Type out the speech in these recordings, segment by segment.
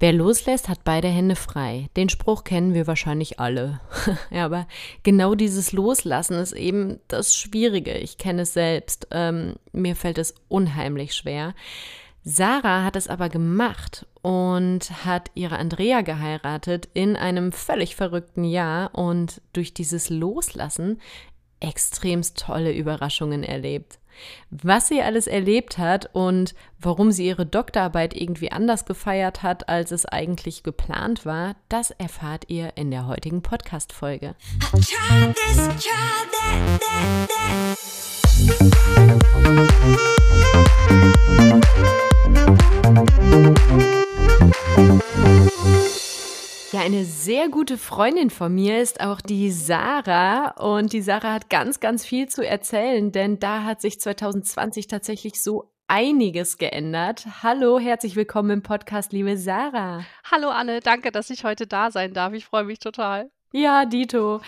Wer loslässt, hat beide Hände frei. Den Spruch kennen wir wahrscheinlich alle. ja, aber genau dieses Loslassen ist eben das Schwierige. Ich kenne es selbst. Ähm, mir fällt es unheimlich schwer. Sarah hat es aber gemacht und hat ihre Andrea geheiratet in einem völlig verrückten Jahr und durch dieses Loslassen extremst tolle Überraschungen erlebt. Was sie alles erlebt hat und warum sie ihre Doktorarbeit irgendwie anders gefeiert hat, als es eigentlich geplant war, das erfahrt ihr in der heutigen Podcast-Folge. Ja, eine sehr gute Freundin von mir ist auch die Sarah und die Sarah hat ganz, ganz viel zu erzählen, denn da hat sich 2020 tatsächlich so einiges geändert. Hallo, herzlich willkommen im Podcast, liebe Sarah. Hallo Anne, danke, dass ich heute da sein darf. Ich freue mich total. Ja, Dito.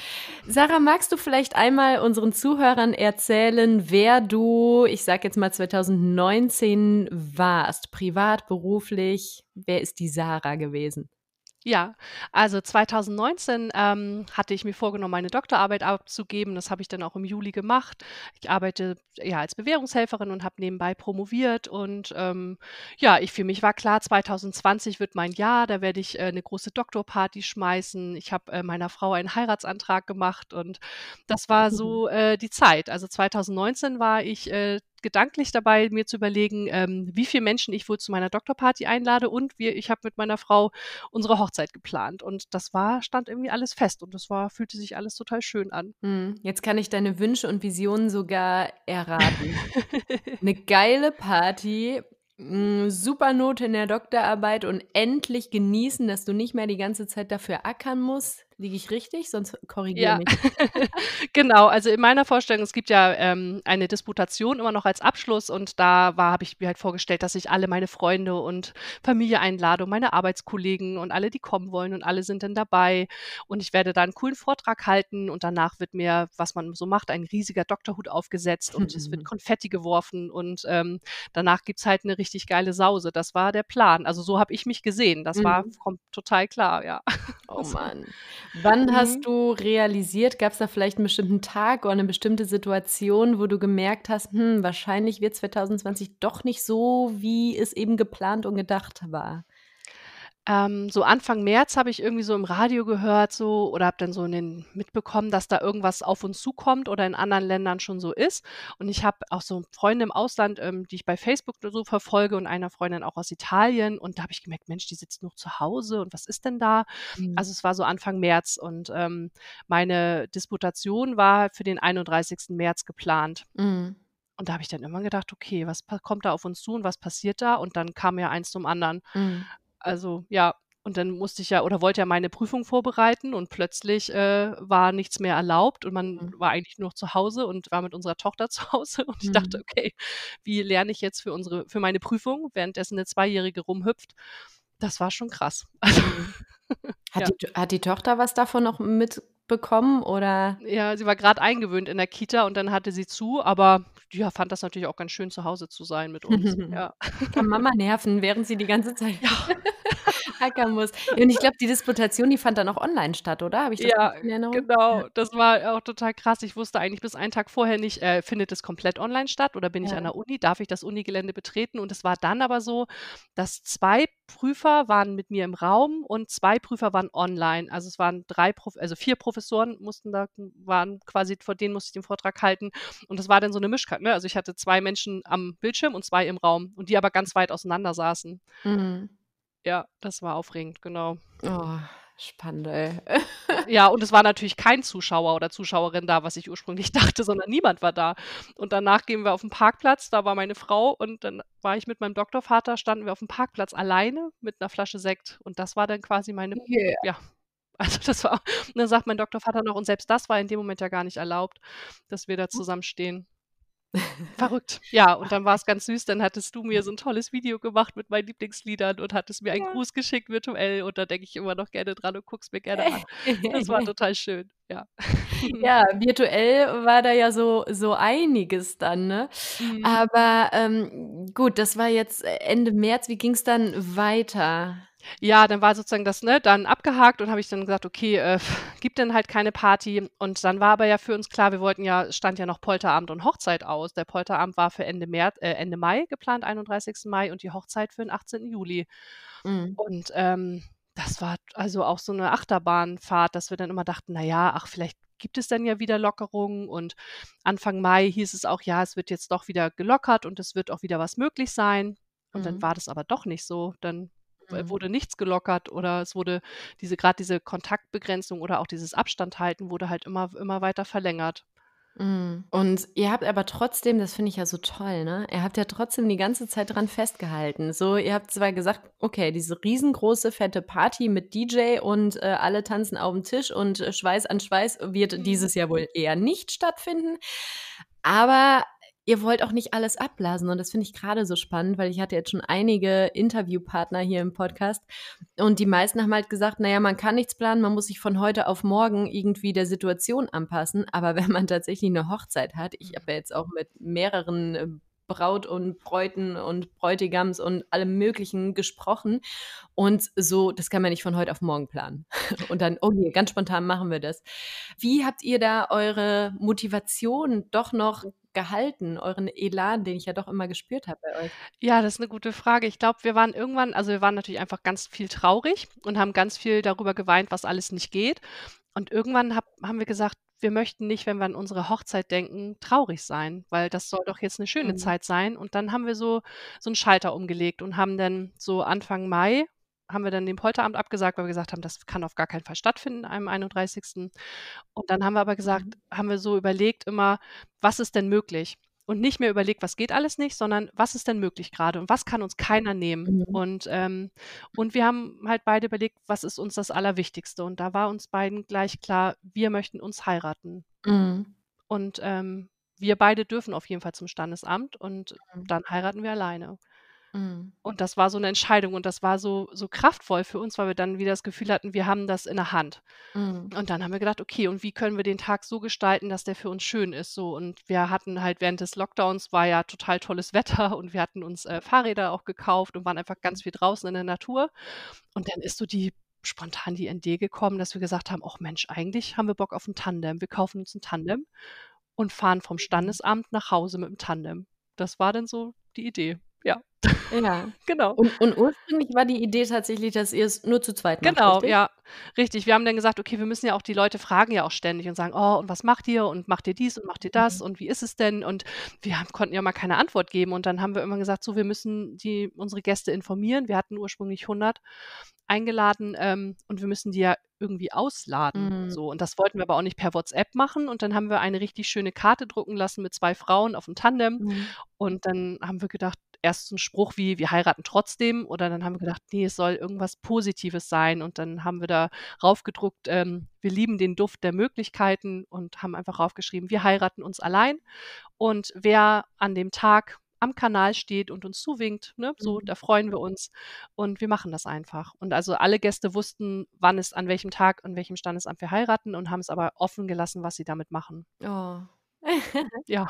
Sarah, magst du vielleicht einmal unseren Zuhörern erzählen, wer du, ich sag jetzt mal 2019 warst, privat, beruflich? Wer ist die Sarah gewesen? Ja, also 2019 ähm, hatte ich mir vorgenommen, meine Doktorarbeit abzugeben. Das habe ich dann auch im Juli gemacht. Ich arbeite ja als Bewährungshelferin und habe nebenbei promoviert. Und ähm, ja, ich für mich war klar, 2020 wird mein Jahr. Da werde ich äh, eine große Doktorparty schmeißen. Ich habe äh, meiner Frau einen Heiratsantrag gemacht und das war so äh, die Zeit. Also 2019 war ich äh, gedanklich dabei, mir zu überlegen, ähm, wie viele Menschen ich wohl zu meiner Doktorparty einlade und wir, ich habe mit meiner Frau unsere Hochzeit geplant. Und das war, stand irgendwie alles fest und das war, fühlte sich alles total schön an. Hm, jetzt kann ich deine Wünsche und Visionen sogar erraten. Eine geile Party, hm, super Note in der Doktorarbeit und endlich genießen, dass du nicht mehr die ganze Zeit dafür ackern musst. Liege ich richtig? Sonst korrigiere ja. mich. genau, also in meiner Vorstellung, es gibt ja ähm, eine Disputation immer noch als Abschluss und da habe ich mir halt vorgestellt, dass ich alle meine Freunde und Familie einlade und meine Arbeitskollegen und alle, die kommen wollen und alle sind dann dabei und ich werde da einen coolen Vortrag halten und danach wird mir, was man so macht, ein riesiger Doktorhut aufgesetzt und es wird Konfetti geworfen und ähm, danach gibt es halt eine richtig geile Sause. Das war der Plan. Also so habe ich mich gesehen. Das mhm. war total klar, ja. Oh Mann. Wann mhm. hast du realisiert, gab es da vielleicht einen bestimmten Tag oder eine bestimmte Situation, wo du gemerkt hast, hm, wahrscheinlich wird 2020 doch nicht so, wie es eben geplant und gedacht war? Ähm, so Anfang März habe ich irgendwie so im Radio gehört so oder habe dann so in den mitbekommen, dass da irgendwas auf uns zukommt oder in anderen Ländern schon so ist. Und ich habe auch so Freunde im Ausland, ähm, die ich bei Facebook so verfolge und einer Freundin auch aus Italien. Und da habe ich gemerkt, Mensch, die sitzt noch zu Hause und was ist denn da? Mhm. Also es war so Anfang März und ähm, meine Disputation war für den 31. März geplant. Mhm. Und da habe ich dann immer gedacht, okay, was kommt da auf uns zu und was passiert da? Und dann kam ja eins zum anderen. Mhm. Also ja, und dann musste ich ja oder wollte ja meine Prüfung vorbereiten und plötzlich äh, war nichts mehr erlaubt und man mhm. war eigentlich nur noch zu Hause und war mit unserer Tochter zu Hause und ich dachte, mhm. okay, wie lerne ich jetzt für unsere für meine Prüfung, währenddessen eine Zweijährige rumhüpft? Das war schon krass. Also, mhm. hat, ja. die, hat die Tochter was davon noch mitbekommen oder? Ja, sie war gerade eingewöhnt in der Kita und dann hatte sie zu, aber ja, fand das natürlich auch ganz schön, zu Hause zu sein mit uns. Ja. Kann Mama nerven, während sie die ganze Zeit ja. hackern muss. Und ich glaube, die Disputation, die fand dann auch online statt, oder? Habe ich das ja? Genau, das war auch total krass. Ich wusste eigentlich bis einen Tag vorher nicht, äh, findet es komplett online statt oder bin ja. ich an der Uni? Darf ich das Unigelände betreten? Und es war dann aber so, dass zwei Prüfer waren mit mir im Raum und zwei Prüfer waren online. Also es waren drei, Prof also vier Professoren mussten da, waren quasi, vor denen musste ich den Vortrag halten. Und das war dann so eine Mischkarte. Ne? Also ich hatte zwei Menschen am Bildschirm und zwei im Raum und die aber ganz weit auseinander saßen. Mhm. Ja, das war aufregend, genau. Oh, spannend, ey. Ja, und es war natürlich kein Zuschauer oder Zuschauerin da, was ich ursprünglich dachte, sondern niemand war da. Und danach gehen wir auf den Parkplatz, da war meine Frau und dann war ich mit meinem Doktorvater, standen wir auf dem Parkplatz alleine mit einer Flasche Sekt und das war dann quasi meine, yeah. ja, also das war, und dann sagt mein Doktorvater noch, und selbst das war in dem Moment ja gar nicht erlaubt, dass wir da hm. Verrückt. Ja, und dann war es ganz süß. Dann hattest du mir so ein tolles Video gemacht mit meinen Lieblingsliedern und hattest mir einen ja. Gruß geschickt virtuell. Und da denke ich immer noch gerne dran und guckst mir gerne an. Das war total schön. Ja. Ja, virtuell war da ja so, so einiges dann, ne? Mhm. Aber ähm, gut, das war jetzt Ende März. Wie ging es dann weiter? Ja, dann war sozusagen das, ne, dann abgehakt und habe ich dann gesagt: „Okay, äh, gibt dann halt keine Party.“ Und dann war aber ja für uns klar, wir wollten ja stand ja noch Polterabend und Hochzeit aus. Der Polterabend war für Ende März äh, Ende Mai geplant, 31. Mai und die Hochzeit für den 18. Juli. Mhm. Und, ähm, das war also auch so 'ne Achterbahnfahrt, dass wir dann immer dachten: „Na ja, ach, vielleicht gibt es dann ja wieder Lockerungen.“ Und Anfang Mai hieß es auch: „Ja, es wird jetzt doch wieder gelockert und es wird auch wieder was möglich sein.“ Und dann Mhm. war das aber doch nicht so. Dann Mhm. wurde nichts gelockert oder es wurde diese grad diese Kontaktbegrenzung oder auch dieses Abstand halten wurde halt immer immer weiter verlängert. Mhm. Und ihr habt aber trotzdem das finde ich ja so toll, ne? Ihr habt ja trotzdem die ganze Zeit dran festgehalten. So, ihr habt zwar gesagt: „Okay, diese riesengroße, fette Party mit DJ und, äh, alle tanzen aufm Tisch und, äh, Schweiß an Schweiß wird Mhm. dieses Jahr wohl eher nicht stattfinden.“ Aber ihr wollt auch nicht alles abblasen und das finde ich grade so spannend, weil ich hatte jetzt schon einige Interviewpartner hier im Podcast und die meisten haben halt gesagt: „Na ja, man kann nichts planen, man muss sich von heute auf morgen irgendwie der Situation anpassen.“ Aber wenn man tatsächlich 'ne Hochzeit hat ich habe ja jetzt auch mit mehreren, äh, Braut und Bräuten und Bräutigams und allem Möglichen gesprochen und so das kann man nicht von heute auf morgen planen. Und dann: „Okay, ganz spontan machen wir das.“ Wie habt ihr da eure Motivation doch noch gehalten, euren Elan, den ich ja doch immer gespürt habe bei euch? Ja, das ist 'ne gute Frage. Ich glaube, wir waren irgendwann also, wir waren natürlich einfach ganz viel traurig und haben ganz viel darüber geweint, was alles nicht geht. Und irgendwann habe haben wir gesagt: „Wir möchten nicht, wenn wir an unsere Hochzeit denken, traurig sein, weil das soll doch jetzt 'ne schöne Mhm. Zeit sein.“ Und dann haben wir so so 'n Schalter umgelegt und haben dann so Anfang Mai haben wir dann den Polterabend abgesagt, weil wir gesagt haben: „Das kann auf gar keinen Fall stattfinden am 31.“ Und dann haben wir aber gesagt Mhm. haben wir so überlegt immer: „Was ist denn möglich?“ Und nicht mehr überlegt: „Was geht alles nicht“, sondern: „Was ist denn möglich grade und was kann uns keiner nehmen?“ Mhm. Und, ähm und wir haben halt beide überlegt: „Was ist uns das Allerwichtigste?“ Und da war uns beiden gleich klar, wir möchten uns heiraten. Mhm. Und, ähm, wir beide dürfen auf jeden Fall zum Standesamt und Mhm. dann heiraten wir alleine. Mhm. Und das war so 'ne Entscheidung und das war so so kraftvoll für uns, weil wir dann wieder das Gefühl hatten, wir haben das in der Hand. Mhm. Und dann haben wir gedacht: „Okay, und wie können wir den Tag so gestalten, dass der für uns schön ist?“ So, und wir hatten halt während des Lockdowns war ja total tolles Wetter und wir hatten uns, äh, Fahrräder auch gekauft und waren einfach ganz viel draußen in der Natur. Und dann ist so die spontan die Idee gekommen, dass wir gesagt haben: „Och Mensch, eigentlich haben wir Bock auf 'n Tandem. Wir kaufen uns 'n Tandem und fahren vom Mhm. Standesamt nach Hause mit'm Tandem.“ Das war dann so die Idee. Ja. Ja. Genau. Und und ursprünglich war die Idee tatsächlich, dass ihr's nur zu zweit macht, Genau, richtig? ja, richtig. Wir haben dann gesagt: „Okay, wir müssen ja auch die Leute fragen ja auch ständig und sagen: „Oh, und was macht ihr und macht ihr dies und macht ihr das Mhm. und wie ist es denn?“ Und wir haben konnten ja mal keine Antwort geben und dann haben wir irgendwann gesagt: „So, wir müssen die unsere Gäste informieren.“ Wir hatten ursprünglich 100 eingeladen, ähm, und wir müssen die ja irgendwie ausladen, Mhm. so. Und das wollten wir aber auch nicht per WhatsApp machen und dann haben wir eine richtig schöne Karte drucken lassen mit 2 Frauen auf'm Tandem Mhm. und dann haben wir gedacht erst so 'n Spruch wie: „Wir heiraten trotzdem“ oder dann haben wir gedacht: „Ne, es soll irgendwas Positives sein.“ Und dann haben wir da raufgedruckt, ähm: „Wir lieben den Duft der Möglichkeiten“ und haben einfach raufgeschrieben: „Wir heiraten uns allein und wer an dem Tag am Kanal steht und uns zuwinkt, ne, so, Mhm. da freuen wir uns und wir machen das einfach.“ Und also alle Gäste wussten, wann es an welchem Tag, an welchem Standesamt wir heiraten und haben's aber offen gelassen, was sie damit machen. Oh. Ja.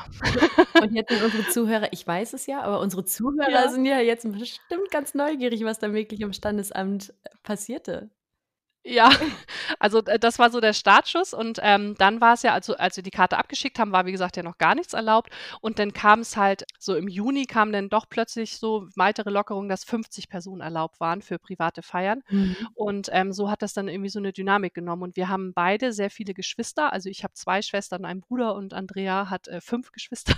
Und jetzt sind unsere Zuhörer ich weiß es ja, aber unsere Zuhörer Ja. sind ja jetzt bestimmt ganz neugierig, was da wirklich am Standesamt, äh, passierte. Ja, also, d das war so der Startschuss und, ähm, dann war's ja, also als wir die Karte abgeschickt haben, war, wie gesagt, ja noch gar nichts erlaubt und dann kam's halt so im Juni kamen dann doch plötzlich so weitere Lockerungen, dass 50 Personen erlaubt waren für private Feiern. Mhm. Und, ähm, so hat das dann irgendwie so 'ne Dynamik genommen und wir haben beide sehr viele Geschwister. Also, ich habe 2 Schwestern, einen Bruder und Andrea hat, äh, 5 Geschwister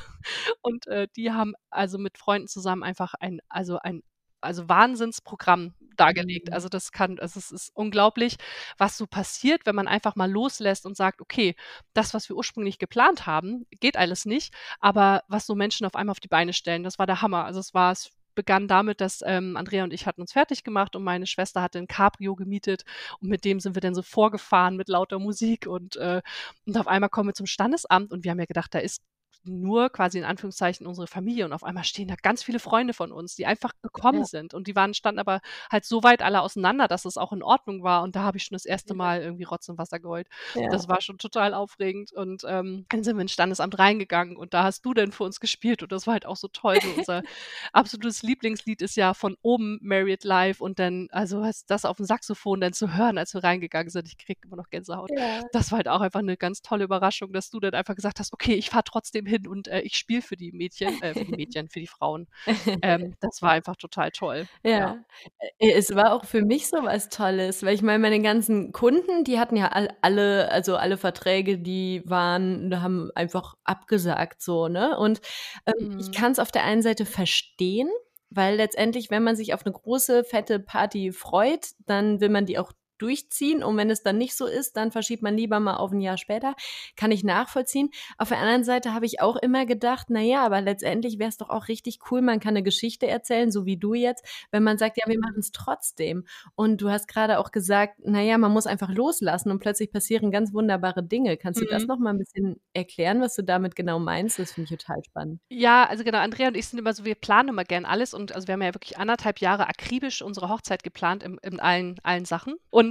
und, äh, die haben also mit Freunden zusammen einfach ein also ein also Wahnsinnsprogramm dargelegt. Mhm. Also, das kann also, es ist unglaublich, was so passiert, wenn man einfach mal loslässt und sagt: „Okay, das, was wir ursprünglich geplant haben, geht alles nicht“, aber was so Menschen auf einmal auf die Beine stellen, das war der Hammer. Also, es war es begann damit, dass, ähm, Andrea und ich hatten uns fertiggemacht und meine Schwester hatte 'n Cabrio gemietet und mit dem sind wir dann so vorgefahren mit lauter Musik und, äh und auf einmal kommen wir zum Standesamt und wir haben ja gedacht, da ist nur quasi in Anführungszeichen unsere Familie und auf einmal stehen da ganz viele Freunde von uns, die einfach gekommen Ja. sind und die waren standen aber halt so weit alle auseinander, dass es auch in Ordnung war und da habe ich schon das erste. Mal irgendwie Rotz und Wasser geheult. Ja. Das war schon total aufregend und, ähm, dann sind wir ins Standesamt reingegangen und da hast du dann für uns gespielt und das war halt auch so toll. So unser absolutes Lieblingslied ist ja von oben „Married Life“ und dann also, das aufm Saxophon dann zu hören, als wir reingegangen sind, ich kriege immer noch Gänsehaut. Ja. Das war halt auch einfach 'ne ganz tolle Überraschung, dass du dann einfach gesagt hast: „Okay, ich fahre trotzdem hin und, äh, ich spiele für die Mädchen äh, für die Mädchen, für die Frauen.“ Ähm, das war einfach total toll. Ja. Ja. Äh, es war auch für mich so was Tolles, weil ich meine, meine ganzen Kunden, die hatten ja all alle also, alle Verträge, die waren haben einfach abgesagt so, ne? Und, ähm, ich Mhm. kann's auf der einen Seite verstehen, weil letztendlich, wenn man sich auf 'ne große, fette Party freut, dann will man die auch durchziehen und wenn es dann nicht so ist, dann verschiebt man lieber mal auf 'n Jahr später. Kann ich nachvollziehen. Auf der anderen Seite habe ich auch immer gedacht: „Na ja, aber letztendlich wär's doch auch richtig cool, man kann 'ne Geschichte erzählen, so wie du jetzt, wenn man sagt: ‚Ja, wir machen's trotzdem.‘“ Und du hast grade auch gesagt: „Na ja, man muss einfach loslassen und plötzlich passieren ganz wunderbare Dinge.“ Kannst du das Mhm. noch mal 'n bisschen erklären, was du damit genau meinst? Das finde ich total spannend. Ja, also genau, Andrea und ich sind immer so wir planen immer gern alles und also, wir haben ja wirklich 1 1/2 Jahre akribisch unsere Hochzeit geplant im in allen allen Sachen. Und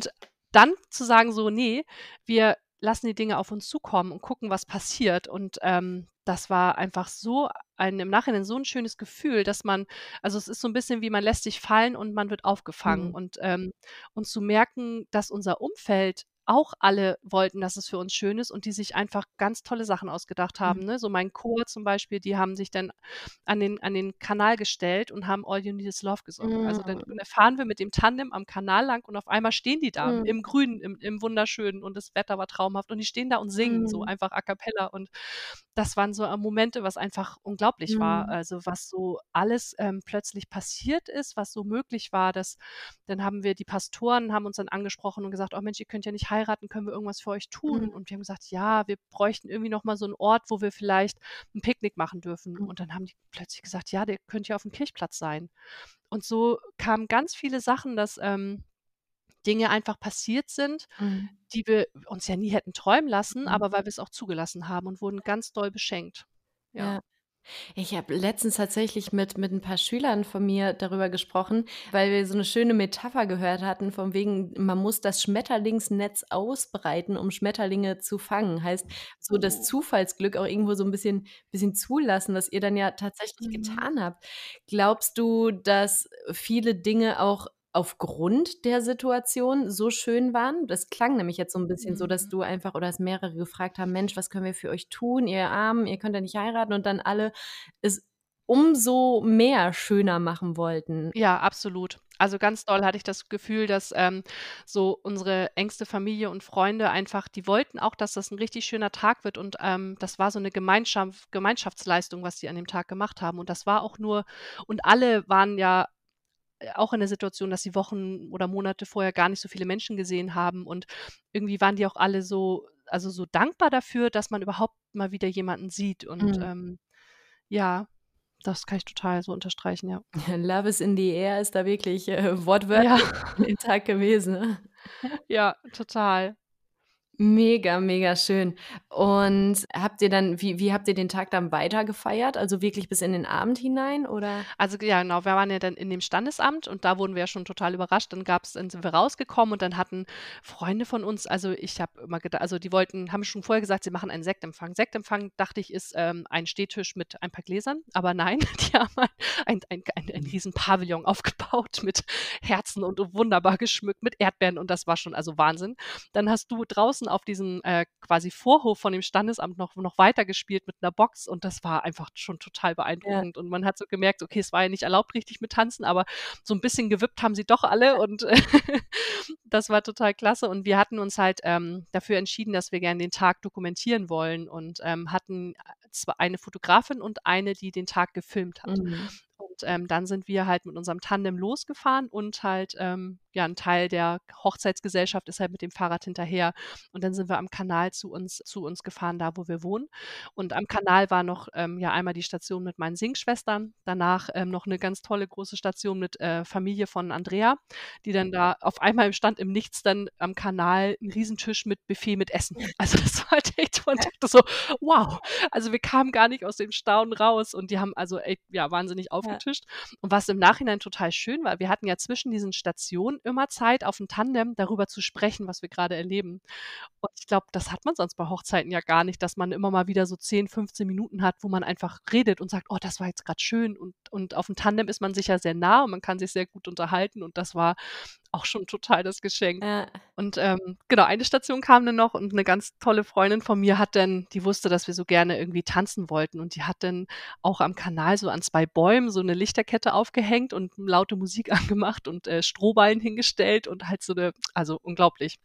dann zu sagen so: „Ne, wir lassen die Dinge auf uns zukommen und gucken, was passiert.“ Und, ähm, das war einfach so ein im Nachhinein so 'n schönes Gefühl, dass man also, es ist so 'n bisschen wie man lässt sich fallen und man wird aufgefangen Mhm. und, ähm und zu merken, dass unser Umfeld auch alle wollten, dass es für uns schön ist und die sich einfach ganz tolle Sachen ausgedacht haben, Mhm. ne? So mein Chor zum Beispiel, die haben sich dann an den an den Kanal gestellt und haben „All You Need Is Love“ gesungen. Also, dann Mhm. fahren wir mit dem Tandem am Kanal lang und auf einmal stehen die da Mhm. im Grünen, im im Wunderschönen und das Wetter war traumhaft und die stehen da und singen so Mhm. einfach a cappella und das waren so, äh, Momente, was einfach unglaublich war. Mhm. Also, was so alles, ähm, plötzlich passiert ist, was so möglich war, dass dann haben wir die Pastoren haben uns dann angesprochen und gesagt: „Oh Mensch, ihr könnt ja nicht heiraten, können wir irgendwas für euch tun?“ Mhm. Und wir haben gesagt: „Ja, wir bräuchten irgendwie noch mal so 'n Ort, wo wir vielleicht 'n Picknick machen dürfen.“ Mhm. Und dann haben die plötzlich gesagt: „Ja, der könnte ja aufm Kirchplatz sein.“ Und so kamen ganz viele Sachen, dass, ähm, Dinge einfach passiert sind, Mhm. die wir uns ja nie hätten träumen lassen, Mhm. aber weil wir's auch zugelassen haben und wurden ganz doll beschenkt. Ja. Ja. Ich habe letztens tatsächlich mit mit 'n paar Schülern von mir darüber gesprochen, weil wir so 'ne schöne Metapher gehört hatten von wegen, man muss das Schmetterlingsnetz ausbreiten, um Schmetterlinge zu fangen. Heißt, so das Zufallsglück auch irgendwo so 'n bisschen bisschen zulassen, was ihr dann ja tatsächlich Mhm. getan habt. Glaubst du, dass viele Dinge auch aufgrund der Situation so schön waren? Das klang nämlich jetzt so 'n bisschen so, dass Mhm. du einfach oder dass mehrere gefragt haben: „Mensch, was können wir für euch tun, ihr Armen, ihr könnt ja nicht heiraten“, und dann alle es umso mehr schöner machen wollten? Ja, absolut. Also, ganz doll hatte ich das Gefühl, dass, ähm, so unsere engste Familie und Freunde einfach die wollten auch, dass das 'n richtig schöner Tag wird und, ähm, das war so 'ne Gemeinschaf Gemeinschaftsleistung, was die an dem Tag gemacht haben. Und das war auch nur und alle waren ja, auch in der Situation, dass sie Wochen oder Monate vorher gar nicht so viele Menschen gesehen haben und irgendwie waren die auch alle so also, so dankbar dafür, dass man überhaupt mal wieder jemanden sieht und, Mhm. ähm, ja, das kann ich total so unterstreichen, ja. Love is in the air ist da wirklich, äh, Ja. wortwörtlich an dem Tag gewesen, ne? Ja, total. Mega, mega schön. Und habt ihr dann wie wie habt ihr den Tag dann weiter gefeiert? Also, wirklich bis in den Abend hinein, oder? Also, ja, genau, wir waren ja dann in dem Standesamt und da wurden wir ja schon total überrascht. Dann gab's dann sind wir rausgekommen und dann hatten Freunde von uns also, ich habe immer geda also, die wollten haben schon vorher gesagt, sie machen einen Sektempfang. Sektempfang, dachte ich, ist, ähm, ein Stehtisch mit ein paar Gläsern, aber nein, die haben ein ein ein ein riesen Pavillon aufgebaut mit Herzen und wunderbar geschmückt mit Erdbeeren und das war schon also, Wahnsinn. Dann hast du draußen auf diesem, äh, quasi Vorhof von dem Standesamt noch noch weitergespielt mit 'ner Box und das war einfach schon total Ja. beeindruckend und man hat so gemerkt, okay, es war ja nicht erlaubt richtig mit Tanzen, aber so 'n bisschen gewippt haben sie doch alle und das war total klasse und wir hatten uns halt, ähm, dafür entschieden, dass wir gern den Tag dokumentieren wollen und, ähm, hatten zw eine Fotografin und eine, die den Tag gefilmt hat. Mhm. Und, ähm, dann sind wir halt mit unserem Tandem losgefahren und halt, ähm, ja, ein Teil der Hochzeitsgesellschaft ist halt mit dem Fahrrad hinterher. Und dann sind wir am Kanal zu uns, zu uns gefahren, da wo wir wohnen. Und am Kanal war noch ähm, ja einmal die Station mit meinen Singschwestern, danach ähm, noch eine ganz tolle große Station mit äh, Familie von Andrea, die dann da auf einmal stand im Nichts dann am Kanal ein Riesentisch mit Buffet mit Essen. Also das war halt echt und dachte so, wow. Also wir kamen gar nicht aus dem Staunen raus und die haben also echt, ja, wahnsinnig aufgetischt. Ja. Und was im Nachhinein total schön war, wir hatten ja zwischen diesen Stationen immer Zeit, auf dem Tandem darüber zu sprechen, was wir gerade erleben. Und ich glaube, das hat man sonst bei Hochzeiten ja gar nicht, dass man immer mal wieder so 10, 15 Minuten hat, wo man einfach redet und sagt, oh, das war jetzt gerade schön. Und, und auf dem Tandem ist man sich ja sehr nah und man kann sich sehr gut unterhalten. Und das war auch schon total das Geschenk. Ja. Und ähm, genau, eine Station kam dann noch und eine ganz tolle Freundin von mir hat dann, die wusste, dass wir so gerne irgendwie tanzen wollten und die hat dann auch am Kanal so an zwei Bäumen so eine Lichterkette aufgehängt und laute Musik angemacht und äh, Strohballen hingestellt und halt so eine, also unglaublich.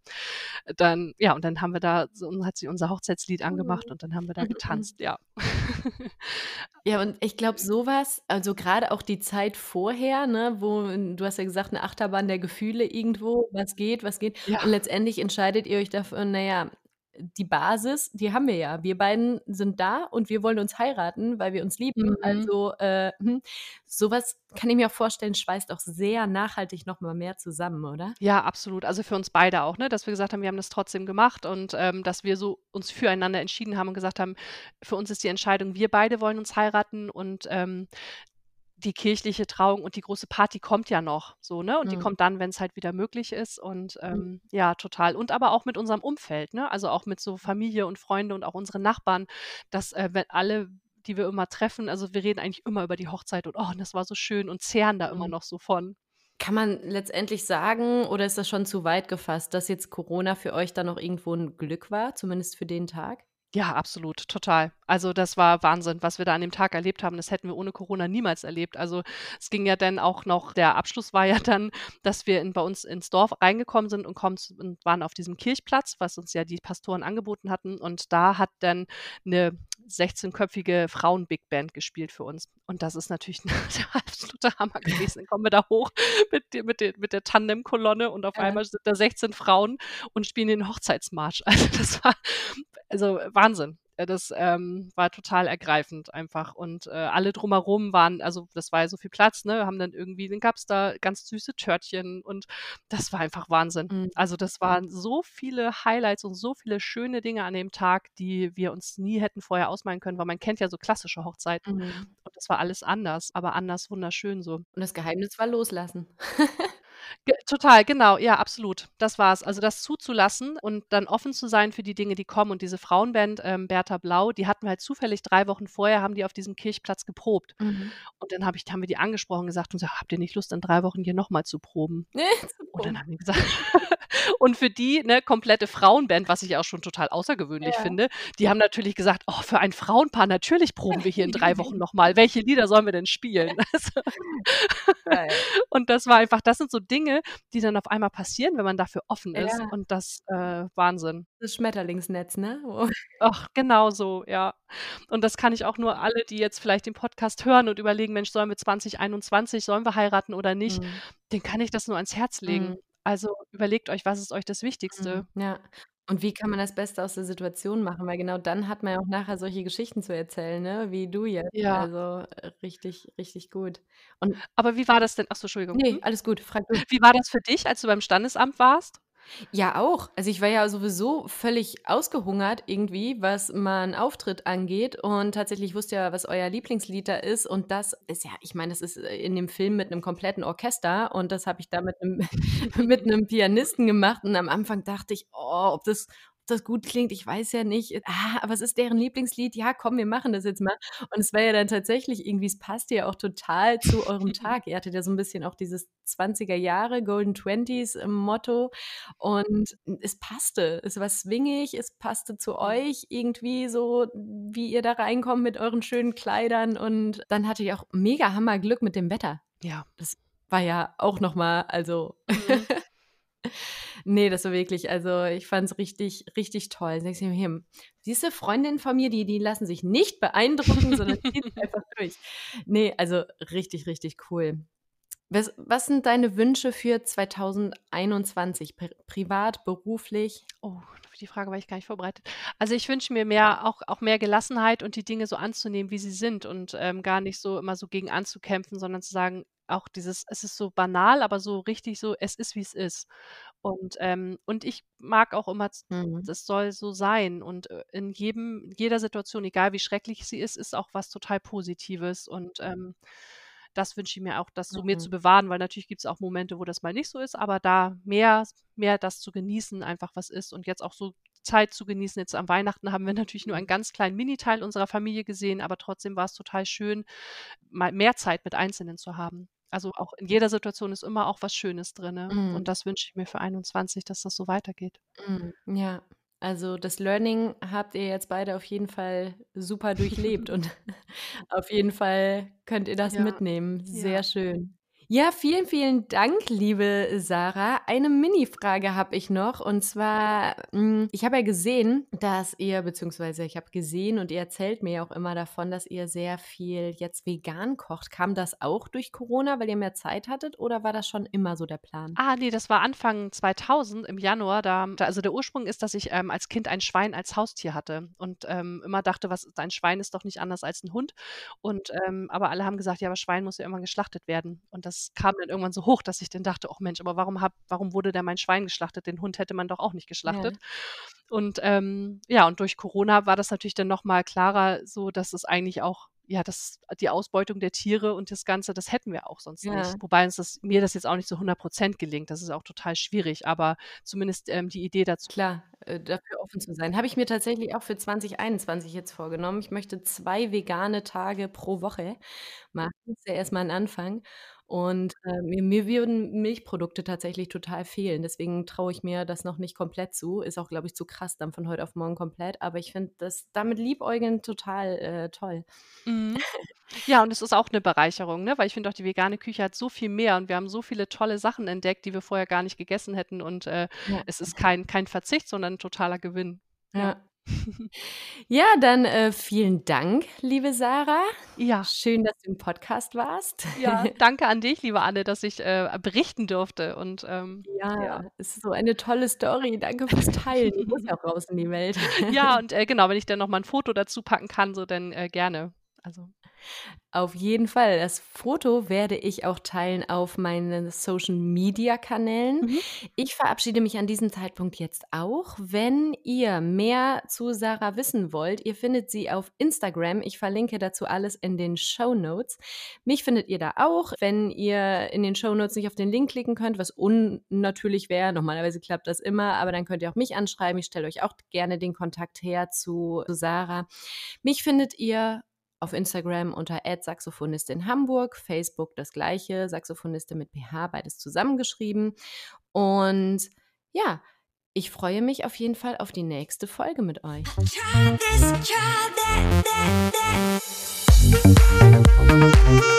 Dann, ja, und dann haben wir da, so, hat sie unser Hochzeitslied angemacht und dann haben wir da getanzt, ja. Ja, und ich glaube, sowas, also gerade auch die Zeit vorher, ne, wo du hast ja gesagt, eine Achterbahn der Gefühle irgendwo, was geht, was geht. Ja. Und letztendlich entscheidet ihr euch dafür, naja, die Basis, die haben wir ja. Wir beiden sind da und wir wollen uns heiraten, weil wir uns lieben. Mhm. Also äh, hm, sowas kann ich mir auch vorstellen, schweißt auch sehr nachhaltig nochmal mehr zusammen, oder? Ja, absolut. Also für uns beide auch, ne? dass wir gesagt haben, wir haben das trotzdem gemacht und ähm, dass wir so uns füreinander entschieden haben und gesagt haben, für uns ist die Entscheidung, wir beide wollen uns heiraten und ähm, die kirchliche Trauung und die große Party kommt ja noch so, ne? Und die mhm. kommt dann, wenn es halt wieder möglich ist. Und mhm. ähm, ja, total. Und aber auch mit unserem Umfeld, ne? Also auch mit so Familie und Freunde und auch unsere Nachbarn, dass äh, wenn alle die wir immer treffen, also wir reden eigentlich immer über die Hochzeit und oh, das war so schön und zehren da immer mhm. noch so von. Kann man letztendlich sagen, oder ist das schon zu weit gefasst, dass jetzt Corona für euch dann noch irgendwo ein Glück war, zumindest für den Tag? Ja, absolut, total. Also das war Wahnsinn, was wir da an dem Tag erlebt haben. Das hätten wir ohne Corona niemals erlebt. Also es ging ja dann auch noch, der Abschluss war ja dann, dass wir in, bei uns ins Dorf reingekommen sind und, kommen, und waren auf diesem Kirchplatz, was uns ja die Pastoren angeboten hatten. Und da hat dann eine 16-köpfige Frauen-Big Band gespielt für uns. Und das ist natürlich der absolute Hammer gewesen. Dann kommen wir da hoch mit, mit, der, mit der Tandem-Kolonne und auf ja. einmal sind da 16 Frauen und spielen den Hochzeitsmarsch. Also das war also Wahnsinn. Äh, das ähm, war total ergreifend einfach. Und äh, alle drumherum waren, also das war ja so viel Platz, ne, haben dann irgendwie, dann gab es da ganz süße Törtchen und das war einfach Wahnsinn. Mhm. Also das waren so viele Highlights und so viele schöne Dinge an dem Tag, die wir uns nie hätten vorher ausmalen können, weil man kennt ja so klassische Hochzeiten. Mhm. Und das war alles anders, aber anders wunderschön so. Und das Geheimnis war loslassen. Ge total, genau, ja, absolut. Das war's. Also das zuzulassen und dann offen zu sein für die Dinge, die kommen. Und diese Frauenband, ähm, Bertha Blau, die hatten wir halt zufällig drei Wochen vorher, haben die auf diesem Kirchplatz geprobt. Mhm. Und dann hab ich, haben wir die angesprochen und gesagt und gesagt, habt ihr nicht Lust, in drei Wochen hier nochmal zu proben? Nee, und dann haben die gesagt, und für die eine komplette Frauenband, was ich auch schon total außergewöhnlich ja. finde, die haben natürlich gesagt, oh, für ein Frauenpaar, natürlich proben wir hier in drei Wochen nochmal. Welche Lieder sollen wir denn spielen? Also, und das war einfach, das sind so Dinge, die dann auf einmal passieren, wenn man dafür offen ist. Ja. Und das äh, Wahnsinn. Das Schmetterlingsnetz, ne? Oh. Ach, genau so, ja. Und das kann ich auch nur alle, die jetzt vielleicht den Podcast hören und überlegen, Mensch, sollen wir 2021, sollen wir heiraten oder nicht, mhm. den kann ich das nur ans Herz legen. Mhm. Also überlegt euch, was ist euch das Wichtigste? Mhm, ja. Und wie kann man das Beste aus der Situation machen? Weil genau dann hat man ja auch nachher solche Geschichten zu erzählen, ne? Wie du jetzt. Ja. Also äh, richtig, richtig gut. Und Aber wie war das denn? Achso, Entschuldigung. Nee, hm? alles gut. Frag du. Wie war das für dich, als du beim Standesamt warst? Ja, auch. Also ich war ja sowieso völlig ausgehungert irgendwie, was mein Auftritt angeht. Und tatsächlich wusste ja, was euer Lieblingslied da ist. Und das ist ja, ich meine, das ist äh, in dem Film mit einem kompletten Orchester. Und das habe ich da mit einem, mit einem Pianisten gemacht. Und am Anfang dachte ich, oh, ob das, das gut klingt, ich weiß ja nicht. Ah, was ist deren Lieblingslied? Ja, komm, wir machen das jetzt mal. Und es war ja dann tatsächlich irgendwie, es passte ja auch total zu eurem Tag. Ihr hattet ja so ein bisschen auch dieses 20er Jahre, Golden Twenties ähm, Motto. Und es passte. Es war swingig, es passte zu euch irgendwie so, wie ihr da reinkommt mit euren schönen Kleidern. Und dann hatte ich auch mega Hammer Glück mit dem Wetter. Ja. Das war ja auch nochmal, also. Mhm. Nee, das war wirklich, also ich fand es richtig, richtig toll. Sagst du mir, diese Freundinnen von mir, die, die lassen sich nicht beeindrucken, sondern ziehen einfach durch. Nee, also richtig, richtig cool. Was, was sind deine Wünsche für 2021? Pri privat, beruflich? Oh, die Frage war ich gar nicht vorbereitet. Also, ich wünsche mir mehr auch auch mehr Gelassenheit und die Dinge so anzunehmen, wie sie sind und, ähm, gar nicht so immer so gegen anzukämpfen, sondern zu sagen auch dieses es ist so banal, aber so richtig so: „Es ist, wie es ist.“ Und, ähm und ich mag auch immer z Mhm. das soll so sein und, äh, in jedem jeder Situation, egal wie schrecklich sie ist, ist auch was total Positives und, ähm, das wünsche ich mir auch, das so mir Mhm. zu bewahren, weil natürlich gibt's auch Momente, wo das mal nicht so ist, aber da mehr mehr das zu genießen, einfach was ist und jetzt auch so Zeit zu genießen. Jetzt an Weihnachten haben wir natürlich nur einen ganz kleinen Miniteil unserer Familie gesehen, aber trotzdem war's total schön, mal mehr Zeit mit Einzelnen zu haben. Also, auch in jeder Situation ist immer auch was Schönes drinne und Mhm. das wünsche ich mir für 21, dass das so weitergeht. Mhm. Ja, also das Learning habt ihr jetzt beide auf jeden Fall super durchlebt und auf jeden Fall könnt ihr das Ja, mitnehmen. ja. Sehr schön. Ja, vielen, vielen Dank, liebe Sarah. Eine Minifrage habe ich noch und zwar, hm, ich habe ja gesehen, dass ihr beziehungsweise ich habe gesehen und ihr erzählt mir ja auch immer davon, dass ihr sehr viel jetzt vegan kocht. Kam das auch durch Corona, weil ihr mehr Zeit hattet oder war das schon immer so der Plan? Ah, ne, das war Anfang 2000 im Januar, da also der Ursprung ist, dass ich, ähm, als Kind ein Schwein als Haustier hatte und, ähm, immer dachte: „Was ein Schwein ist doch nicht anders als 'n Hund.“ Und, ähm aber alle haben gesagt: „Ja, aber Schwein muss ja irgendwann geschlachtet werden.“ Und das kam dann irgendwann so hoch, dass ich dann dachte: „Och Mensch, aber warum habe warum wurde denn mein Schwein geschlachtet? Den Hund hätte man doch auch nicht geschlachtet.“ Ja. Und, ähm, ja, und durch Corona war das natürlich dann noch mal klarer so, dass es eigentlich auch ja, dass die Ausbeutung der Tiere und das Ganze, das hätten wir auch sonst nicht. Ja. Wobei uns das mir das jetzt auch nicht zu 100 % gelingt. Das ist auch total schwierig, aber zumindest, ähm, die Idee dazu Klar, äh, dafür offen zu sein. Habe ich mir tatsächlich auch für 2021 jetzt vorgenommen. Ich möchte 2 vegane Tage pro Woche machen. Ist ja erst mal 'n Anfang und, äh, mir mir würden Milchprodukte tatsächlich total fehlen. Deswegen traue ich mir das noch nicht komplett zu. Ist auch, glaube ich, zu krass dann von heute auf morgen komplett, aber ich finde das damit liebäugeln total, äh, toll. Mhm. Ja, und es ist auch 'ne Bereicherung, ne, weil ich finde auch, die vegane Küche hat so viel mehr und wir haben so viele tolle Sachen entdeckt, die wir vorher gar nicht gegessen hätten und, äh, Ja. es ist kein kein Verzicht, sondern 'n totaler Gewinn. Ja. Ja. Ja, dann, äh, vielen Dank, liebe Sarah. Ja. Schön, dass du im Podcast warst. Ja, danke an dich, liebe Anne, dass ich, äh, berichten durfte und, ähm, Ja, ja. es ist so eine tolle Story. Danke fürs Teilen. Die muss ja auch raus in die Welt. Ja, und, äh, genau, wenn ich dann noch mal 'n Foto dazu packen kann, so, dann, äh, gerne. Also Auf jeden Fall. Das Foto werde ich auch teilen auf meinen Social-Media-Kanälen. Mhm. Ich verabschiede mich an diesem Zeitpunkt jetzt auch. Wenn ihr mehr zu Sarah wissen wollt, ihr findet sie auf Instagram. Ich verlinke dazu alles in den Shownotes. Mich findet ihr da auch. Wenn ihr in den Shownotes nicht auf den Link klicken könnt, was unnatürlich wäre, normalerweise klappt das immer, aber dann könnt ihr auch mich anschreiben. Ich stelle euch auch gerne den Kontakt her zu Sarah. Mich findet ihr auf Instagram unter @saxophonistin Hamburg, Facebook das Gleiche, Saxophonistin mit PH, beides zusammengeschrieben. Und ja, ich freue mich auf jeden Fall auf die nächste Folge mit euch. Try this, try that, that, that.